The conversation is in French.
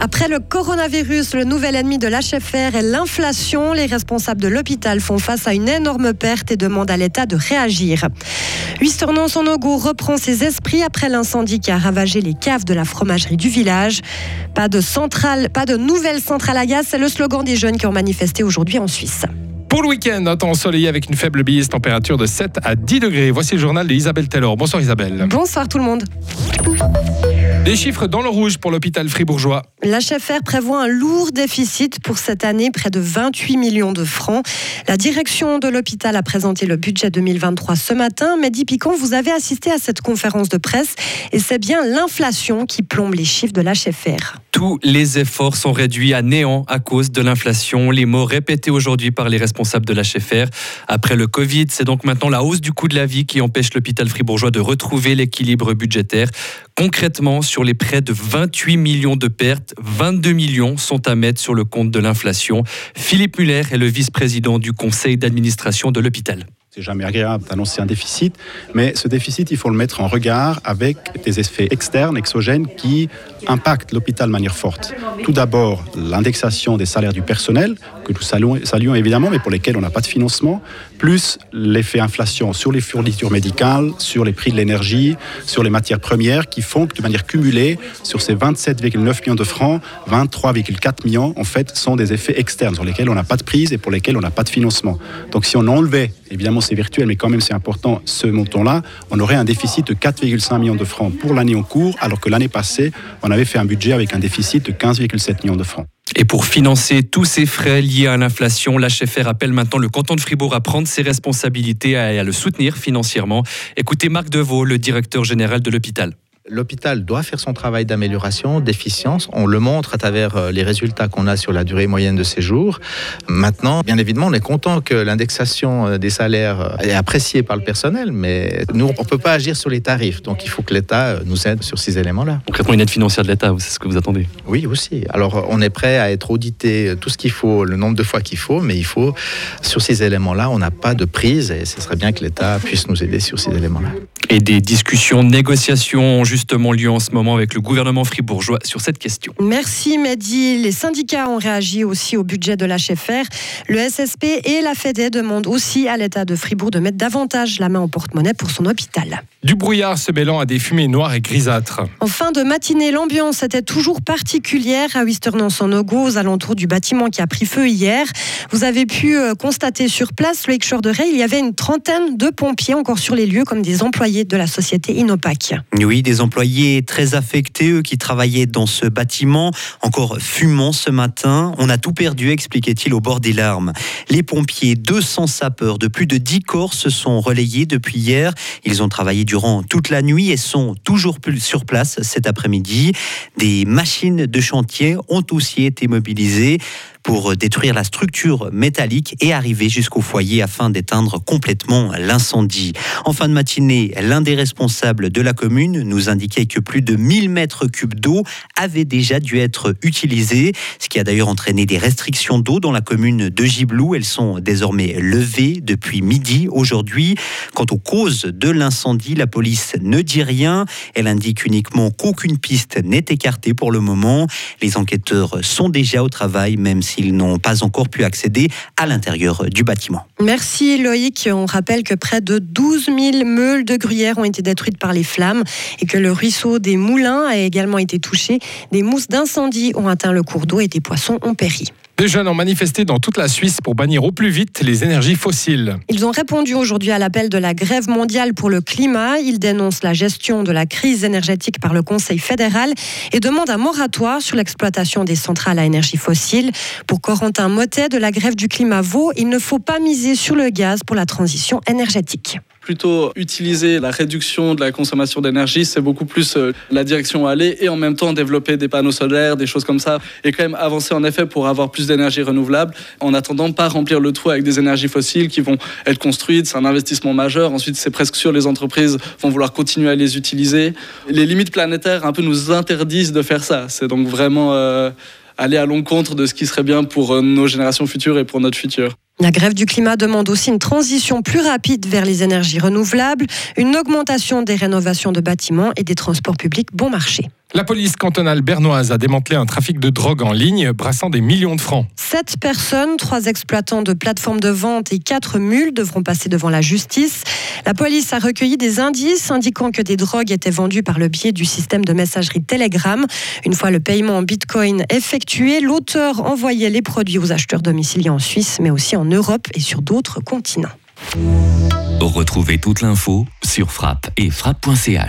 Après le coronavirus, le nouvel ennemi de l'HFR est l'inflation. Les responsables de l'hôpital font face à une énorme perte et demandent à l'État de réagir. Huisternon-Sonogo reprend ses esprits après l'incendie qui a ravagé les caves de la fromagerie du village. Pas de centrale, pas de nouvelle centrale à gaz, c'est le slogan des jeunes qui ont manifesté aujourd'hui en Suisse. Pour le week-end, un temps ensoleillé avec une faible bise, température de 7 à 10 degrés. Voici le journal d'Isabelle Taylor. Bonsoir Isabelle. Bonsoir tout le monde. Des chiffres dans le rouge pour l'hôpital fribourgeois. L'HFR prévoit un lourd déficit pour cette année, près de 28 millions de francs. La direction de l'hôpital a présenté le budget 2023 ce matin. Mehdi Picon, vous avez assisté à cette conférence de presse et c'est bien l'inflation qui plombe les chiffres de l'HFR. Tous les efforts sont réduits à néant à cause de l'inflation. Les mots répétés aujourd'hui par les responsables de l'HFR. Après le Covid, c'est donc maintenant la hausse du coût de la vie qui empêche l'hôpital fribourgeois de retrouver l'équilibre budgétaire. Concrètement, sur les près de 28 millions de pertes, 22 millions sont à mettre sur le compte de l'inflation. Philippe Muller est le vice-président du conseil d'administration de l'hôpital. C'est jamais agréable d'annoncer un déficit, mais ce déficit, il faut le mettre en regard avec des effets externes, exogènes, qui impactent l'hôpital de manière forte. Tout d'abord, l'indexation des salaires du personnel, que nous saluons, saluons, évidemment, mais pour lesquels on n'a pas de financement, plus l'effet inflation sur les fournitures médicales, sur les prix de l'énergie, sur les matières premières, qui font que de manière cumulée, sur ces 27,9 millions de francs, 23,4 millions, en fait, sont des effets externes sur lesquels on n'a pas de prise et pour lesquels on n'a pas de financement. Donc si on enlevait, évidemment c'est virtuel, mais quand même c'est important, ce montant-là, on aurait un déficit de 4,5 millions de francs pour l'année en cours, alors que l'année passée, on avait fait un budget avec un déficit de 15,7 millions de francs. Et pour financer tous ces frais liés à l'inflation, l'HFR appelle maintenant le canton de Fribourg à prendre ses responsabilités et à le soutenir financièrement. Écoutez Marc Deveau, le directeur général de l'hôpital l'hôpital doit faire son travail d'amélioration, d'efficience. On le montre à travers euh, les résultats qu'on a sur la durée moyenne de séjour. Maintenant, bien évidemment, on est content que l'indexation euh, des salaires euh, est appréciée par le personnel, mais nous, on ne peut pas agir sur les tarifs. Donc, il faut que l'État nous aide sur ces éléments-là. Concrètement, une aide financière de l'État, c'est ce que vous attendez? Oui, aussi. Alors, on est prêt à être audité tout ce qu'il faut, le nombre de fois qu'il faut, mais il faut, sur ces éléments-là, on n'a pas de prise et ce serait bien que l'État puisse nous aider sur ces éléments-là. Et des discussions, négociations justement lieu en ce moment avec le gouvernement fribourgeois sur cette question. Merci Mehdi. Les syndicats ont réagi aussi au budget de l'HFR. Le SSP et la FEDE demandent aussi à l'État de Fribourg de mettre davantage la main au porte-monnaie pour son hôpital. Du brouillard se mêlant à des fumées noires et grisâtres. En fin de matinée, l'ambiance était toujours particulière à Wisternon-Sanogo, aux alentours du bâtiment qui a pris feu hier. Vous avez pu euh, constater sur place, le de Ray, il y avait une trentaine de pompiers encore sur les lieux comme des employés de la société Inopac. Oui, des employés très affectés, eux qui travaillaient dans ce bâtiment, encore fumant ce matin. On a tout perdu, expliquait-il au bord des larmes. Les pompiers, 200 sapeurs de plus de 10 corps se sont relayés depuis hier. Ils ont travaillé durant toute la nuit et sont toujours sur place cet après-midi. Des machines de chantier ont aussi été mobilisées pour détruire la structure métallique et arriver jusqu'au foyer afin d'éteindre complètement l'incendie. En fin de matinée, l'un des responsables de la commune nous indiquait que plus de 1000 mètres cubes d'eau avaient déjà dû être utilisés, ce qui a d'ailleurs entraîné des restrictions d'eau dans la commune de Giblou. Elles sont désormais levées depuis midi aujourd'hui. Quant aux causes de l'incendie, la police ne dit rien. Elle indique uniquement qu'aucune piste n'est écartée pour le moment. Les enquêteurs sont déjà au travail, même si ils n'ont pas encore pu accéder à l'intérieur du bâtiment. Merci Loïc. On rappelle que près de 12 000 meules de gruyère ont été détruites par les flammes et que le ruisseau des Moulins a également été touché. Des mousses d'incendie ont atteint le cours d'eau et des poissons ont péri. Des jeunes ont manifesté dans toute la Suisse pour bannir au plus vite les énergies fossiles. Ils ont répondu aujourd'hui à l'appel de la grève mondiale pour le climat. Ils dénoncent la gestion de la crise énergétique par le Conseil fédéral et demandent un moratoire sur l'exploitation des centrales à énergie fossile. Pour Corentin Motet de la grève du climat Vaud, il ne faut pas miser sur le gaz pour la transition énergétique plutôt utiliser la réduction de la consommation d'énergie, c'est beaucoup plus euh, la direction à aller et en même temps développer des panneaux solaires, des choses comme ça, et quand même avancer en effet pour avoir plus d'énergie renouvelable, en attendant pas remplir le trou avec des énergies fossiles qui vont être construites, c'est un investissement majeur, ensuite c'est presque sûr les entreprises vont vouloir continuer à les utiliser. Les limites planétaires un peu nous interdisent de faire ça, c'est donc vraiment... Euh, aller à l'encontre de ce qui serait bien pour euh, nos générations futures et pour notre futur. La grève du climat demande aussi une transition plus rapide vers les énergies renouvelables, une augmentation des rénovations de bâtiments et des transports publics bon marché. La police cantonale bernoise a démantelé un trafic de drogue en ligne brassant des millions de francs. Sept personnes, trois exploitants de plateformes de vente et quatre mules devront passer devant la justice. La police a recueilli des indices indiquant que des drogues étaient vendues par le biais du système de messagerie Telegram. Une fois le paiement en bitcoin effectué, l'auteur envoyait les produits aux acheteurs domiciliés en Suisse, mais aussi en Europe et sur d'autres continents. Retrouvez toute l'info sur frappe et frappe.ch.